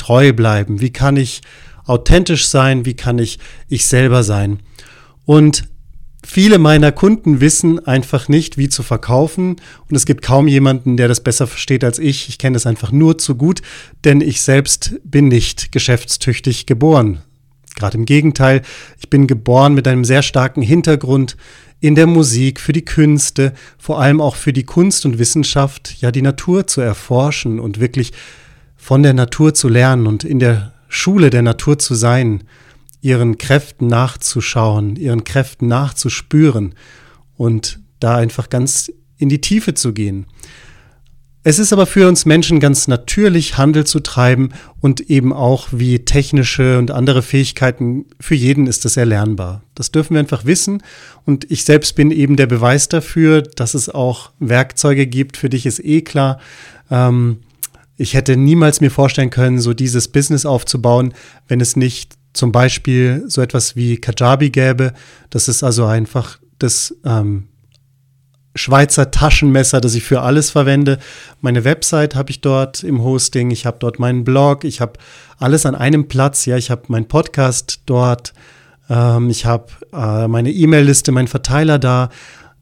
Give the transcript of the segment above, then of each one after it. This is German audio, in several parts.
treu bleiben? Wie kann ich authentisch sein? Wie kann ich ich selber sein? Und viele meiner Kunden wissen einfach nicht, wie zu verkaufen. Und es gibt kaum jemanden, der das besser versteht als ich. Ich kenne das einfach nur zu gut, denn ich selbst bin nicht geschäftstüchtig geboren. Gerade im Gegenteil, ich bin geboren mit einem sehr starken Hintergrund in der Musik, für die Künste, vor allem auch für die Kunst und Wissenschaft, ja die Natur zu erforschen und wirklich von der Natur zu lernen und in der Schule der Natur zu sein, ihren Kräften nachzuschauen, ihren Kräften nachzuspüren und da einfach ganz in die Tiefe zu gehen. Es ist aber für uns Menschen ganz natürlich, Handel zu treiben und eben auch wie technische und andere Fähigkeiten, für jeden ist das erlernbar. Das dürfen wir einfach wissen und ich selbst bin eben der Beweis dafür, dass es auch Werkzeuge gibt, für dich ist eh klar. Ähm, ich hätte niemals mir vorstellen können, so dieses Business aufzubauen, wenn es nicht zum Beispiel so etwas wie Kajabi gäbe. Das ist also einfach das ähm, Schweizer Taschenmesser, das ich für alles verwende. Meine Website habe ich dort im Hosting, ich habe dort meinen Blog, ich habe alles an einem Platz. Ja, ich habe meinen Podcast dort, ähm, ich habe äh, meine E-Mail-Liste, meinen Verteiler da.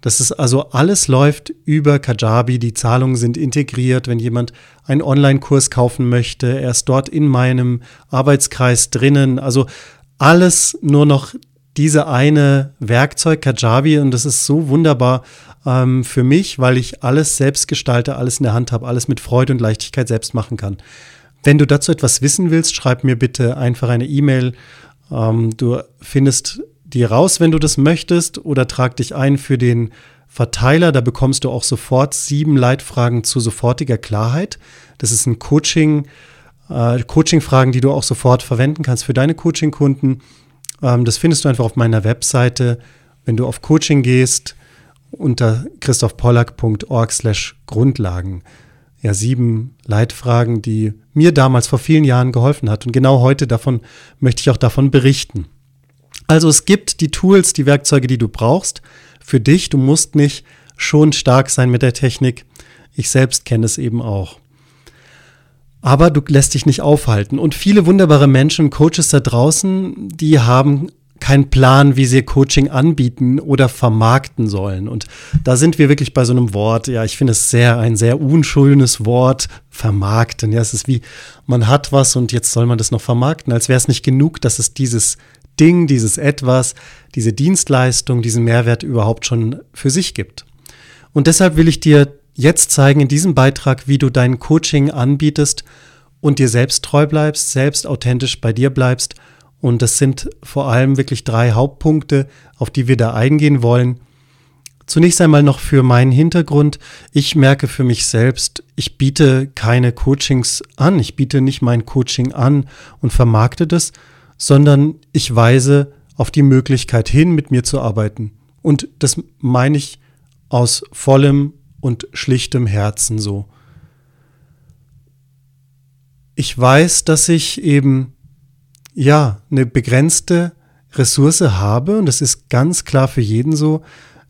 Das ist also alles läuft über Kajabi. Die Zahlungen sind integriert. Wenn jemand einen Online-Kurs kaufen möchte, er ist dort in meinem Arbeitskreis drinnen. Also alles nur noch diese eine Werkzeug Kajabi und das ist so wunderbar ähm, für mich, weil ich alles selbst gestalte, alles in der Hand habe, alles mit Freude und Leichtigkeit selbst machen kann. Wenn du dazu etwas wissen willst, schreib mir bitte einfach eine E-Mail. Ähm, du findest die raus, wenn du das möchtest, oder trag dich ein für den Verteiler. Da bekommst du auch sofort sieben Leitfragen zu sofortiger Klarheit. Das ist ein Coaching, äh, Coaching-Fragen, die du auch sofort verwenden kannst für deine Coaching-Kunden. Ähm, das findest du einfach auf meiner Webseite. Wenn du auf Coaching gehst, unter christophpollack.org slash Grundlagen. Ja, sieben Leitfragen, die mir damals vor vielen Jahren geholfen hat. Und genau heute davon möchte ich auch davon berichten. Also es gibt die Tools, die Werkzeuge, die du brauchst für dich. Du musst nicht schon stark sein mit der Technik. Ich selbst kenne es eben auch. Aber du lässt dich nicht aufhalten. Und viele wunderbare Menschen, Coaches da draußen, die haben keinen Plan, wie sie Coaching anbieten oder vermarkten sollen. Und da sind wir wirklich bei so einem Wort, ja, ich finde es sehr, ein sehr unschönes Wort, vermarkten. Ja, es ist wie, man hat was und jetzt soll man das noch vermarkten, als wäre es nicht genug, dass es dieses Ding, dieses Etwas, diese Dienstleistung, diesen Mehrwert überhaupt schon für sich gibt. Und deshalb will ich dir jetzt zeigen in diesem Beitrag, wie du dein Coaching anbietest und dir selbst treu bleibst, selbst authentisch bei dir bleibst und das sind vor allem wirklich drei Hauptpunkte, auf die wir da eingehen wollen. Zunächst einmal noch für meinen Hintergrund. Ich merke für mich selbst, ich biete keine Coachings an. Ich biete nicht mein Coaching an und vermarkte das, sondern ich weise auf die Möglichkeit hin, mit mir zu arbeiten. Und das meine ich aus vollem und schlichtem Herzen so. Ich weiß, dass ich eben ja, eine begrenzte Ressource habe, und das ist ganz klar für jeden so,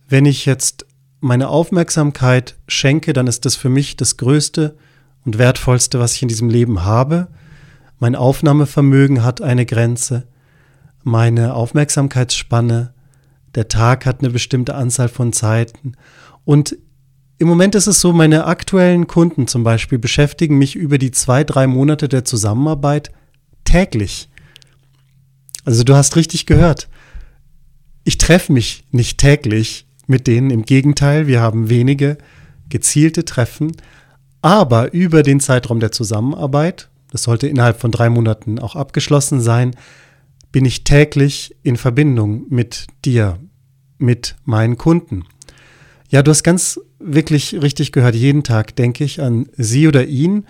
wenn ich jetzt meine Aufmerksamkeit schenke, dann ist das für mich das Größte und Wertvollste, was ich in diesem Leben habe. Mein Aufnahmevermögen hat eine Grenze, meine Aufmerksamkeitsspanne, der Tag hat eine bestimmte Anzahl von Zeiten. Und im Moment ist es so, meine aktuellen Kunden zum Beispiel beschäftigen mich über die zwei, drei Monate der Zusammenarbeit täglich. Also du hast richtig gehört. Ich treffe mich nicht täglich mit denen. Im Gegenteil, wir haben wenige gezielte Treffen. Aber über den Zeitraum der Zusammenarbeit, das sollte innerhalb von drei Monaten auch abgeschlossen sein, bin ich täglich in Verbindung mit dir, mit meinen Kunden. Ja, du hast ganz wirklich richtig gehört. Jeden Tag denke ich an sie oder ihn.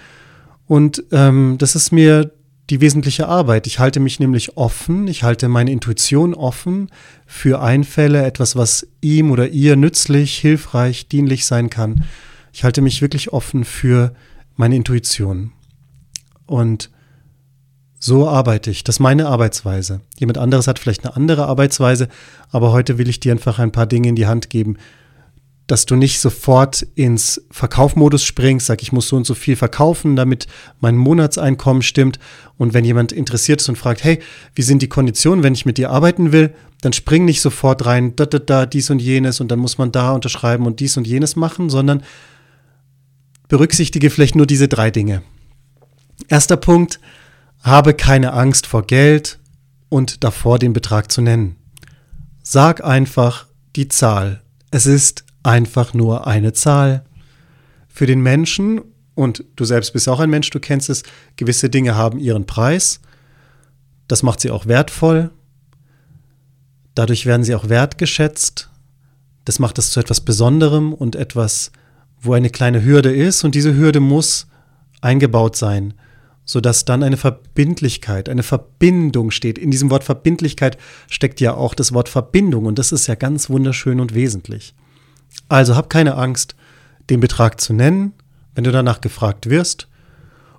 Und ähm, das ist mir die wesentliche Arbeit. Ich halte mich nämlich offen, ich halte meine Intuition offen für Einfälle, etwas, was ihm oder ihr nützlich, hilfreich, dienlich sein kann. Ich halte mich wirklich offen für meine Intuition. Und so arbeite ich. Das ist meine Arbeitsweise. Jemand anderes hat vielleicht eine andere Arbeitsweise, aber heute will ich dir einfach ein paar Dinge in die Hand geben, dass du nicht sofort ins Verkaufmodus springst, sag ich muss so und so viel verkaufen, damit mein Monatseinkommen stimmt. Und wenn jemand interessiert ist und fragt, hey, wie sind die Konditionen, wenn ich mit dir arbeiten will, dann spring nicht sofort rein, da, da, da, dies und jenes und dann muss man da unterschreiben und dies und jenes machen, sondern berücksichtige vielleicht nur diese drei Dinge. Erster Punkt, habe keine Angst vor Geld und davor den Betrag zu nennen. Sag einfach die Zahl. Es ist einfach nur eine Zahl. Für den Menschen, und du selbst bist auch ein Mensch, du kennst es, gewisse Dinge haben ihren Preis. Das macht sie auch wertvoll. Dadurch werden sie auch wertgeschätzt. Das macht es zu etwas Besonderem und etwas, wo eine kleine Hürde ist. Und diese Hürde muss eingebaut sein, sodass dann eine Verbindlichkeit, eine Verbindung steht. In diesem Wort Verbindlichkeit steckt ja auch das Wort Verbindung und das ist ja ganz wunderschön und wesentlich. Also hab keine Angst, den Betrag zu nennen, wenn du danach gefragt wirst.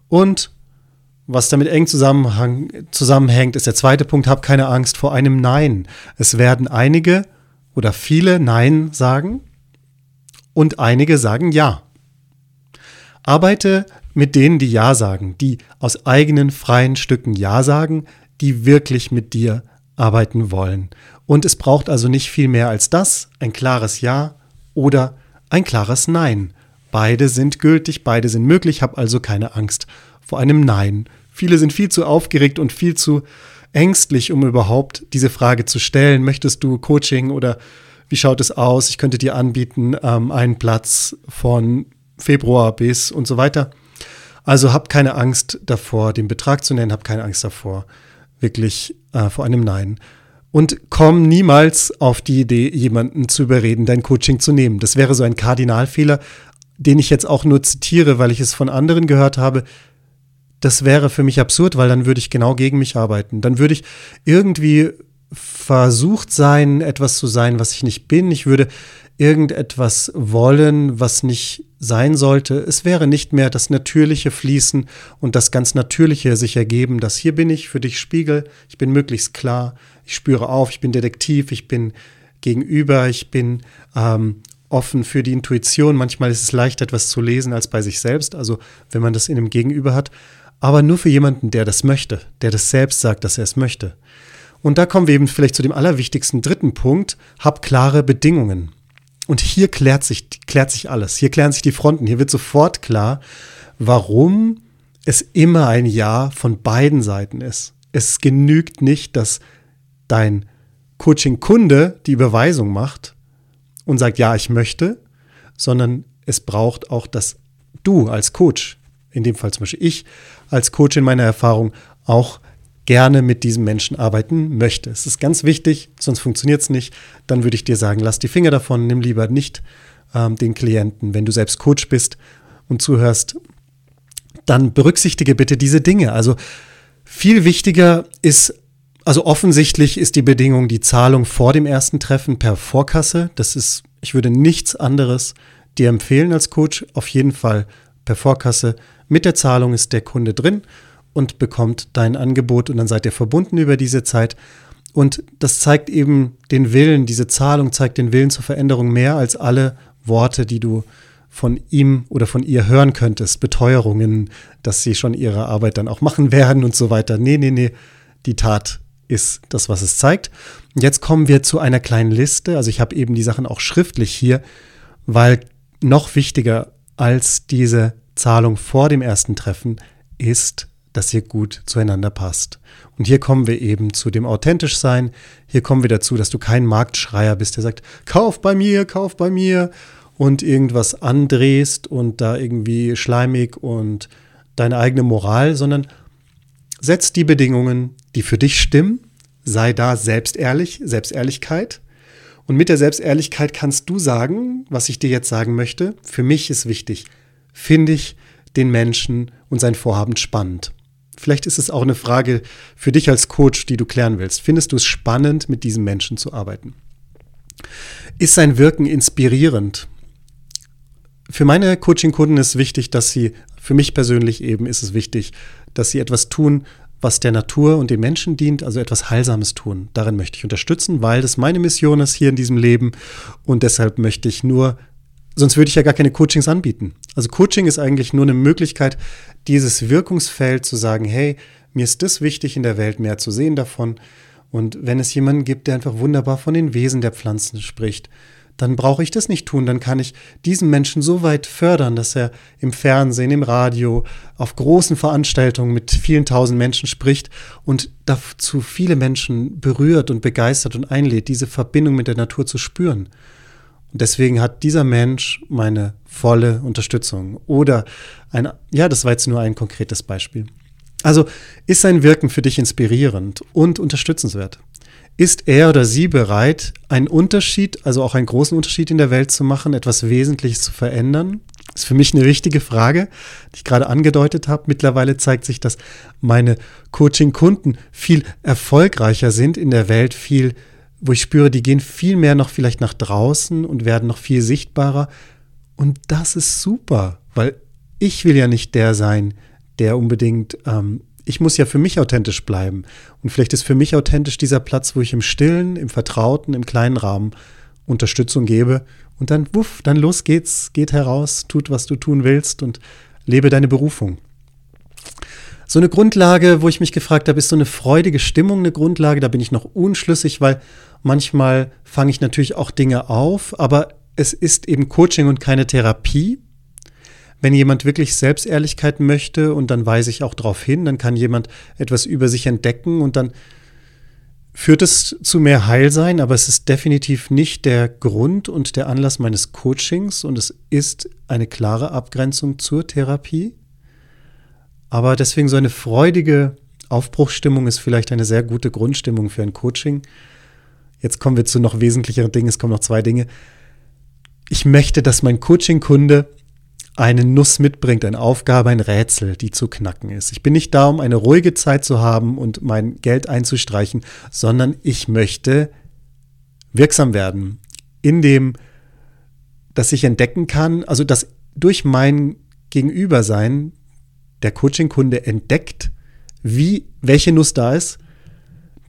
Und was damit eng zusammenhängt, ist der zweite Punkt, hab keine Angst vor einem Nein. Es werden einige oder viele Nein sagen und einige sagen Ja. Arbeite mit denen, die Ja sagen, die aus eigenen freien Stücken Ja sagen, die wirklich mit dir arbeiten wollen. Und es braucht also nicht viel mehr als das, ein klares Ja oder ein klares Nein. Beide sind gültig, beide sind möglich, hab also keine Angst vor einem Nein. Viele sind viel zu aufgeregt und viel zu ängstlich, um überhaupt diese Frage zu stellen. Möchtest du Coaching oder wie schaut es aus? Ich könnte dir anbieten ähm, einen Platz von Februar bis und so weiter. Also hab keine Angst davor, den Betrag zu nennen, hab keine Angst davor, wirklich äh, vor einem Nein und komm niemals auf die Idee, jemanden zu überreden, dein Coaching zu nehmen. Das wäre so ein Kardinalfehler, den ich jetzt auch nur zitiere, weil ich es von anderen gehört habe. Das wäre für mich absurd, weil dann würde ich genau gegen mich arbeiten. Dann würde ich irgendwie versucht sein, etwas zu sein, was ich nicht bin. Ich würde irgendetwas wollen, was nicht sein sollte. Es wäre nicht mehr das natürliche Fließen und das ganz natürliche sich ergeben, dass hier bin ich für dich Spiegel, ich bin möglichst klar, ich spüre auf, ich bin Detektiv, ich bin gegenüber, ich bin ähm, offen für die Intuition. Manchmal ist es leicht, etwas zu lesen als bei sich selbst, also wenn man das in einem Gegenüber hat, aber nur für jemanden, der das möchte, der das selbst sagt, dass er es möchte. Und da kommen wir eben vielleicht zu dem allerwichtigsten dritten Punkt, hab klare Bedingungen. Und hier klärt sich, klärt sich alles. Hier klären sich die Fronten. Hier wird sofort klar, warum es immer ein Ja von beiden Seiten ist. Es genügt nicht, dass dein Coaching-Kunde die Überweisung macht und sagt, ja, ich möchte, sondern es braucht auch, dass du als Coach, in dem Fall zum Beispiel ich als Coach in meiner Erfahrung, auch gerne mit diesem Menschen arbeiten möchte. Es ist ganz wichtig, sonst funktioniert es nicht. Dann würde ich dir sagen, lass die Finger davon, nimm lieber nicht ähm, den Klienten. Wenn du selbst Coach bist und zuhörst, dann berücksichtige bitte diese Dinge. Also viel wichtiger ist also offensichtlich ist die Bedingung die Zahlung vor dem ersten Treffen per Vorkasse. Das ist, ich würde nichts anderes dir empfehlen als Coach. Auf jeden Fall per Vorkasse. Mit der Zahlung ist der Kunde drin und bekommt dein Angebot und dann seid ihr verbunden über diese Zeit. Und das zeigt eben den Willen, diese Zahlung zeigt den Willen zur Veränderung mehr als alle Worte, die du von ihm oder von ihr hören könntest. Beteuerungen, dass sie schon ihre Arbeit dann auch machen werden und so weiter. Nee, nee, nee, die Tat ist das, was es zeigt. Jetzt kommen wir zu einer kleinen Liste. Also ich habe eben die Sachen auch schriftlich hier, weil noch wichtiger als diese Zahlung vor dem ersten Treffen ist, dass ihr gut zueinander passt. Und hier kommen wir eben zu dem authentisch sein. Hier kommen wir dazu, dass du kein Marktschreier bist, der sagt, kauf bei mir, kauf bei mir und irgendwas andrehst und da irgendwie schleimig und deine eigene Moral, sondern setz die Bedingungen, die für dich stimmen, sei da selbstehrlich, Selbstehrlichkeit. Und mit der Selbstehrlichkeit kannst du sagen, was ich dir jetzt sagen möchte. Für mich ist wichtig, finde ich den Menschen und sein Vorhaben spannend. Vielleicht ist es auch eine Frage für dich als Coach, die du klären willst. Findest du es spannend, mit diesen Menschen zu arbeiten? Ist sein Wirken inspirierend? Für meine Coaching-Kunden ist wichtig, dass sie, für mich persönlich eben ist es wichtig, dass sie etwas tun, was der Natur und den Menschen dient, also etwas Heilsames tun. Darin möchte ich unterstützen, weil das meine Mission ist hier in diesem Leben und deshalb möchte ich nur, sonst würde ich ja gar keine Coachings anbieten. Also Coaching ist eigentlich nur eine Möglichkeit, dieses Wirkungsfeld zu sagen, hey, mir ist das wichtig in der Welt, mehr zu sehen davon. Und wenn es jemanden gibt, der einfach wunderbar von den Wesen der Pflanzen spricht, dann brauche ich das nicht tun. Dann kann ich diesen Menschen so weit fördern, dass er im Fernsehen, im Radio, auf großen Veranstaltungen mit vielen tausend Menschen spricht und dazu viele Menschen berührt und begeistert und einlädt, diese Verbindung mit der Natur zu spüren. Deswegen hat dieser Mensch meine volle Unterstützung. Oder ein, ja, das war jetzt nur ein konkretes Beispiel. Also ist sein Wirken für dich inspirierend und unterstützenswert? Ist er oder sie bereit, einen Unterschied, also auch einen großen Unterschied in der Welt zu machen, etwas Wesentliches zu verändern? Ist für mich eine wichtige Frage, die ich gerade angedeutet habe. Mittlerweile zeigt sich, dass meine Coaching-Kunden viel erfolgreicher sind in der Welt, viel, wo ich spüre, die gehen viel mehr noch vielleicht nach draußen und werden noch viel sichtbarer. Und das ist super, weil ich will ja nicht der sein, der unbedingt ähm, ich muss ja für mich authentisch bleiben. Und vielleicht ist für mich authentisch dieser Platz, wo ich im Stillen, im Vertrauten, im kleinen Rahmen Unterstützung gebe. Und dann, wuff, dann los geht's, geht heraus, tut, was du tun willst und lebe deine Berufung. So eine Grundlage, wo ich mich gefragt habe, ist so eine freudige Stimmung eine Grundlage? Da bin ich noch unschlüssig, weil manchmal fange ich natürlich auch Dinge auf, aber es ist eben Coaching und keine Therapie. Wenn jemand wirklich Selbstehrlichkeit möchte und dann weise ich auch darauf hin, dann kann jemand etwas über sich entdecken und dann führt es zu mehr Heilsein, aber es ist definitiv nicht der Grund und der Anlass meines Coachings und es ist eine klare Abgrenzung zur Therapie. Aber deswegen so eine freudige Aufbruchsstimmung ist vielleicht eine sehr gute Grundstimmung für ein Coaching. Jetzt kommen wir zu noch wesentlicheren Dingen. Es kommen noch zwei Dinge. Ich möchte, dass mein Coaching-Kunde eine Nuss mitbringt, eine Aufgabe, ein Rätsel, die zu knacken ist. Ich bin nicht da, um eine ruhige Zeit zu haben und mein Geld einzustreichen, sondern ich möchte wirksam werden, in dem, dass ich entdecken kann, also dass durch mein Gegenübersein der Coaching-Kunde entdeckt, wie, welche Nuss da ist,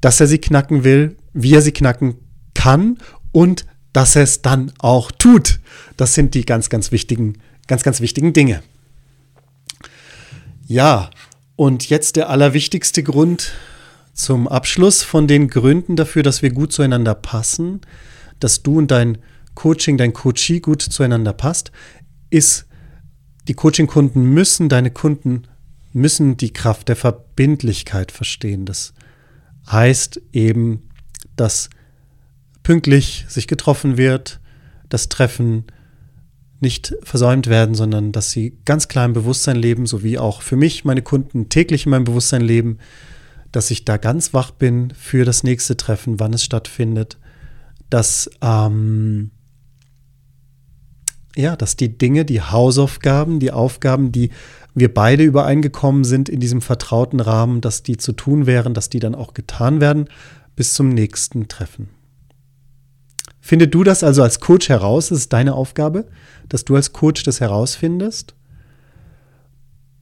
dass er sie knacken will, wie er sie knacken kann und dass er es dann auch tut. Das sind die ganz, ganz wichtigen ganz, ganz wichtigen Dinge. Ja, und jetzt der allerwichtigste Grund zum Abschluss von den Gründen dafür, dass wir gut zueinander passen, dass du und dein Coaching, dein Coachee gut zueinander passt, ist, die Coaching-Kunden müssen, deine Kunden müssen die Kraft der Verbindlichkeit verstehen. Das heißt eben, dass pünktlich sich getroffen wird, das Treffen nicht versäumt werden, sondern dass sie ganz klar im Bewusstsein leben, so wie auch für mich meine Kunden täglich in meinem Bewusstsein leben, dass ich da ganz wach bin für das nächste Treffen, wann es stattfindet, dass ähm, ja, dass die Dinge, die Hausaufgaben, die Aufgaben, die wir beide übereingekommen sind in diesem vertrauten Rahmen, dass die zu tun wären, dass die dann auch getan werden bis zum nächsten Treffen. Finde du das also als Coach heraus? Das ist deine Aufgabe, dass du als Coach das herausfindest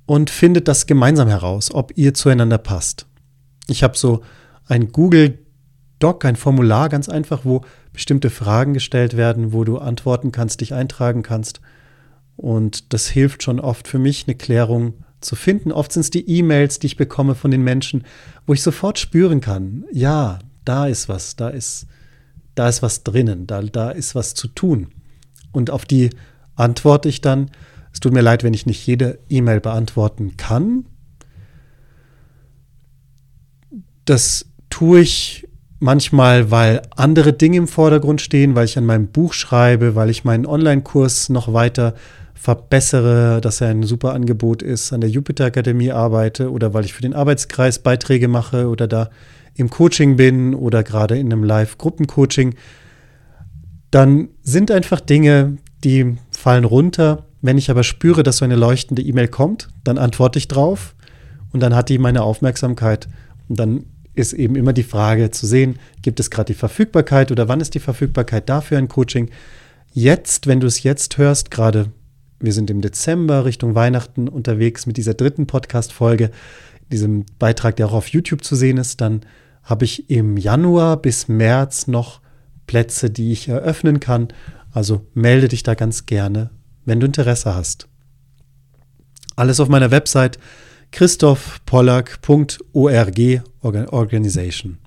und findet das gemeinsam heraus, ob ihr zueinander passt. Ich habe so ein Google Doc, ein Formular ganz einfach, wo bestimmte Fragen gestellt werden, wo du antworten kannst, dich eintragen kannst. Und das hilft schon oft für mich, eine Klärung zu finden. Oft sind es die E-Mails, die ich bekomme von den Menschen, wo ich sofort spüren kann, ja, da ist was, da ist da ist was drinnen, da, da ist was zu tun. Und auf die antworte ich dann, es tut mir leid, wenn ich nicht jede E-Mail beantworten kann. Das tue ich manchmal, weil andere Dinge im Vordergrund stehen, weil ich an meinem Buch schreibe, weil ich meinen Online-Kurs noch weiter verbessere, dass er ein super Angebot ist, an der Jupiter Akademie arbeite oder weil ich für den Arbeitskreis Beiträge mache oder da im Coaching bin oder gerade in einem Live-Gruppencoaching, dann sind einfach Dinge, die fallen runter. Wenn ich aber spüre, dass so eine leuchtende E-Mail kommt, dann antworte ich drauf und dann hat die meine Aufmerksamkeit. Und dann ist eben immer die Frage zu sehen, gibt es gerade die Verfügbarkeit oder wann ist die Verfügbarkeit dafür ein Coaching? Jetzt, wenn du es jetzt hörst, gerade wir sind im Dezember Richtung Weihnachten unterwegs mit dieser dritten Podcast-Folge, diesem Beitrag, der auch auf YouTube zu sehen ist, dann habe ich im Januar bis März noch Plätze, die ich eröffnen kann. Also melde dich da ganz gerne, wenn du Interesse hast. Alles auf meiner Website christophpollack.org Organization.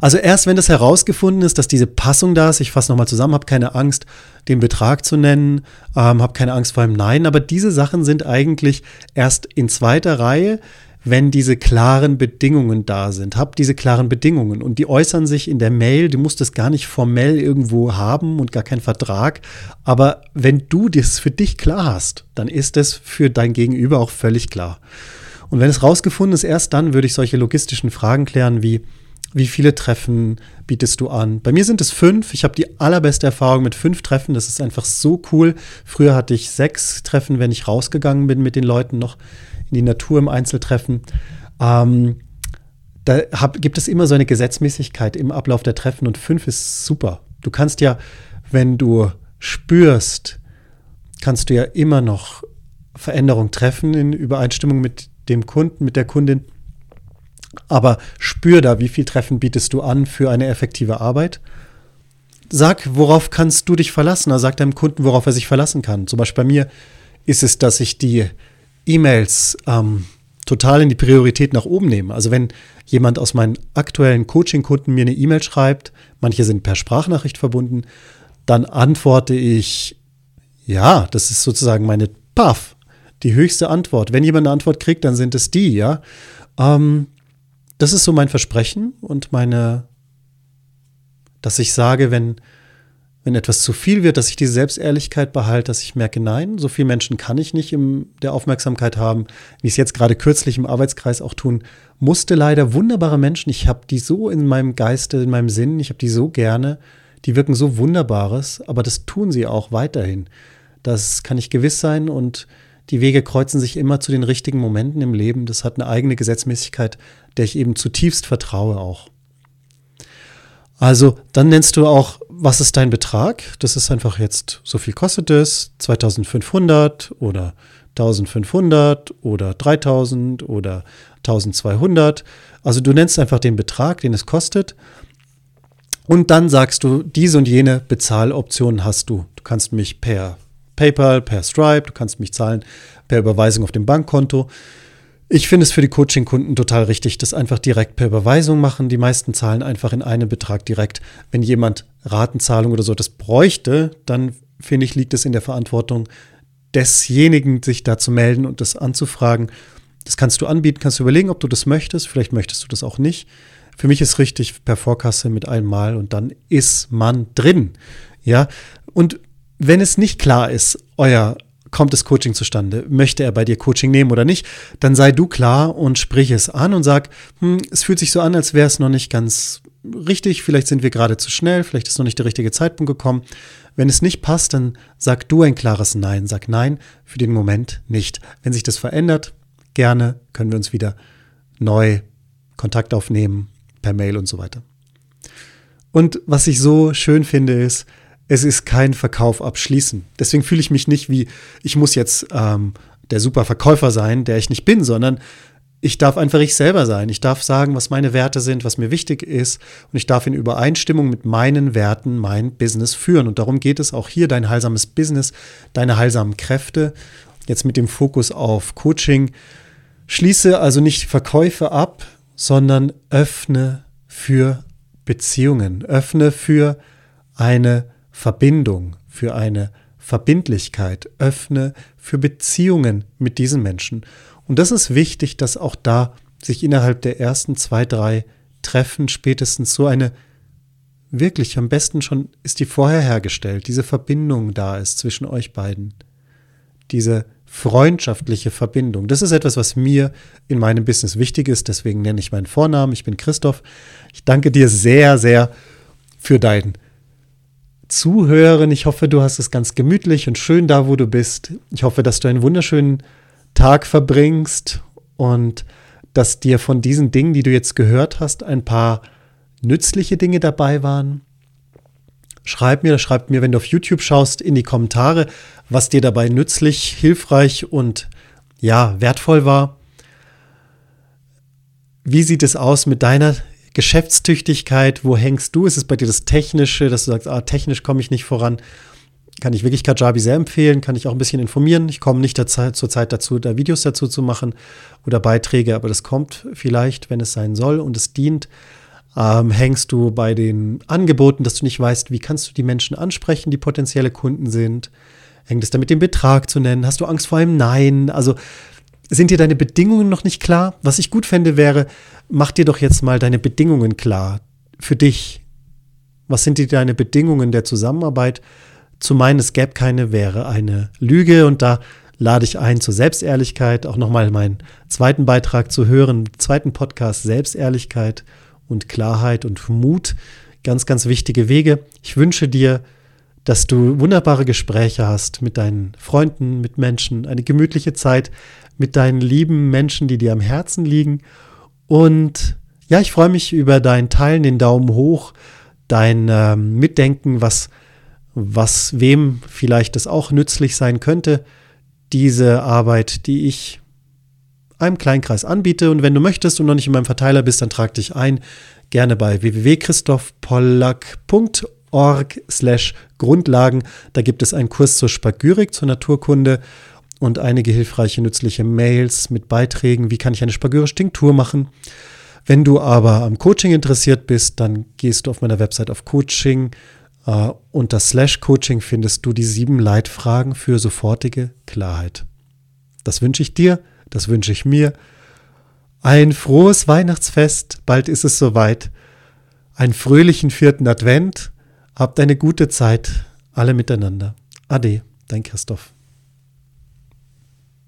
Also erst wenn das herausgefunden ist, dass diese Passung da ist, ich fasse nochmal zusammen, habe keine Angst, den Betrag zu nennen, ähm, habe keine Angst vor einem Nein, aber diese Sachen sind eigentlich erst in zweiter Reihe, wenn diese klaren Bedingungen da sind. Hab diese klaren Bedingungen und die äußern sich in der Mail. Du musst es gar nicht formell irgendwo haben und gar keinen Vertrag. Aber wenn du das für dich klar hast, dann ist es für dein Gegenüber auch völlig klar. Und wenn es rausgefunden ist, erst dann würde ich solche logistischen Fragen klären wie, wie viele Treffen bietest du an? Bei mir sind es fünf. Ich habe die allerbeste Erfahrung mit fünf Treffen. Das ist einfach so cool. Früher hatte ich sechs Treffen, wenn ich rausgegangen bin mit den Leuten noch die Natur im Einzeltreffen. Ähm, da hab, gibt es immer so eine Gesetzmäßigkeit im Ablauf der Treffen und fünf ist super. Du kannst ja, wenn du spürst, kannst du ja immer noch Veränderung treffen in Übereinstimmung mit dem Kunden, mit der Kundin. Aber spür da, wie viel Treffen bietest du an für eine effektive Arbeit. Sag, worauf kannst du dich verlassen? Also sag deinem Kunden, worauf er sich verlassen kann. Zum Beispiel bei mir ist es, dass ich die E-Mails ähm, total in die Priorität nach oben nehme. Also wenn jemand aus meinen aktuellen Coaching-Kunden mir eine E-Mail schreibt, manche sind per Sprachnachricht verbunden, dann antworte ich, ja, das ist sozusagen meine Puff, die höchste Antwort. Wenn jemand eine Antwort kriegt, dann sind es die, ja. Ähm, das ist so mein Versprechen und meine, dass ich sage, wenn wenn etwas zu viel wird, dass ich diese Selbstehrlichkeit behalte, dass ich merke, nein, so viele Menschen kann ich nicht in der Aufmerksamkeit haben, wie ich es jetzt gerade kürzlich im Arbeitskreis auch tun musste. Leider wunderbare Menschen, ich habe die so in meinem Geiste, in meinem Sinn, ich habe die so gerne, die wirken so Wunderbares, aber das tun sie auch weiterhin. Das kann ich gewiss sein und die Wege kreuzen sich immer zu den richtigen Momenten im Leben. Das hat eine eigene Gesetzmäßigkeit, der ich eben zutiefst vertraue auch. Also dann nennst du auch, was ist dein Betrag? Das ist einfach jetzt, so viel kostet es, 2500 oder 1500 oder 3000 oder 1200. Also du nennst einfach den Betrag, den es kostet. Und dann sagst du, diese und jene Bezahloptionen hast du. Du kannst mich per PayPal, per Stripe, du kannst mich zahlen per Überweisung auf dem Bankkonto. Ich finde es für die Coaching-Kunden total richtig, das einfach direkt per Überweisung machen. Die meisten zahlen einfach in einen Betrag direkt. Wenn jemand Ratenzahlung oder so das bräuchte, dann finde ich, liegt es in der Verantwortung desjenigen, sich da zu melden und das anzufragen. Das kannst du anbieten, kannst du überlegen, ob du das möchtest. Vielleicht möchtest du das auch nicht. Für mich ist richtig per Vorkasse mit einmal und dann ist man drin. Ja, und wenn es nicht klar ist, euer kommt das Coaching zustande? Möchte er bei dir Coaching nehmen oder nicht? Dann sei du klar und sprich es an und sag, hm, es fühlt sich so an, als wäre es noch nicht ganz richtig, vielleicht sind wir gerade zu schnell, vielleicht ist noch nicht der richtige Zeitpunkt gekommen. Wenn es nicht passt, dann sag du ein klares Nein. Sag Nein für den Moment nicht. Wenn sich das verändert, gerne können wir uns wieder neu Kontakt aufnehmen per Mail und so weiter. Und was ich so schön finde, ist, es ist kein Verkauf abschließen. Deswegen fühle ich mich nicht wie, ich muss jetzt ähm, der super Verkäufer sein, der ich nicht bin, sondern ich darf einfach ich selber sein. Ich darf sagen, was meine Werte sind, was mir wichtig ist. Und ich darf in Übereinstimmung mit meinen Werten mein Business führen. Und darum geht es auch hier, dein heilsames Business, deine heilsamen Kräfte. Jetzt mit dem Fokus auf Coaching. Schließe also nicht Verkäufe ab, sondern öffne für Beziehungen. Öffne für eine Verbindung, für eine Verbindlichkeit, öffne für Beziehungen mit diesen Menschen. Und das ist wichtig, dass auch da sich innerhalb der ersten zwei, drei Treffen spätestens so eine wirklich am besten schon ist die vorher hergestellt, diese Verbindung da ist zwischen euch beiden. Diese freundschaftliche Verbindung. Das ist etwas, was mir in meinem Business wichtig ist. Deswegen nenne ich meinen Vornamen. Ich bin Christoph. Ich danke dir sehr, sehr für dein Zuhören. Ich hoffe, du hast es ganz gemütlich und schön da, wo du bist. Ich hoffe, dass du einen wunderschönen Tag verbringst und dass dir von diesen Dingen, die du jetzt gehört hast, ein paar nützliche Dinge dabei waren. Schreib mir, schreib mir, wenn du auf YouTube schaust, in die Kommentare, was dir dabei nützlich, hilfreich und ja, wertvoll war. Wie sieht es aus mit deiner Geschäftstüchtigkeit? Wo hängst du? Ist es bei dir das Technische, dass du sagst, ah, technisch komme ich nicht voran? Kann ich wirklich Kajabi sehr empfehlen, kann ich auch ein bisschen informieren. Ich komme nicht zur Zeit dazu, da Videos dazu zu machen oder Beiträge, aber das kommt vielleicht, wenn es sein soll und es dient. Ähm, hängst du bei den Angeboten, dass du nicht weißt, wie kannst du die Menschen ansprechen, die potenzielle Kunden sind? Hängt es damit, den Betrag zu nennen? Hast du Angst vor einem Nein? Also sind dir deine Bedingungen noch nicht klar? Was ich gut fände, wäre, mach dir doch jetzt mal deine Bedingungen klar für dich. Was sind dir deine Bedingungen der Zusammenarbeit? Zu meinen, es gäbe keine, wäre eine Lüge und da lade ich ein zur Selbstehrlichkeit, auch nochmal meinen zweiten Beitrag zu hören, zweiten Podcast Selbstehrlichkeit und Klarheit und Mut. Ganz, ganz wichtige Wege. Ich wünsche dir, dass du wunderbare Gespräche hast mit deinen Freunden, mit Menschen, eine gemütliche Zeit mit deinen lieben Menschen, die dir am Herzen liegen. Und ja, ich freue mich über dein Teilen, den Daumen hoch, dein äh, Mitdenken, was, was wem vielleicht das auch nützlich sein könnte, diese Arbeit, die ich einem Kleinkreis anbiete. Und wenn du möchtest und noch nicht in meinem Verteiler bist, dann trag dich ein. Gerne bei www.christophpollack.org slash Grundlagen. Da gibt es einen Kurs zur Spagyrik, zur Naturkunde und einige hilfreiche, nützliche Mails mit Beiträgen, wie kann ich eine spagyrische Tinktur machen. Wenn du aber am Coaching interessiert bist, dann gehst du auf meiner Website auf Coaching. Uh, unter Slash Coaching findest du die sieben Leitfragen für sofortige Klarheit. Das wünsche ich dir, das wünsche ich mir. Ein frohes Weihnachtsfest, bald ist es soweit. Einen fröhlichen vierten Advent. Habt eine gute Zeit, alle miteinander. Ade, dein Christoph.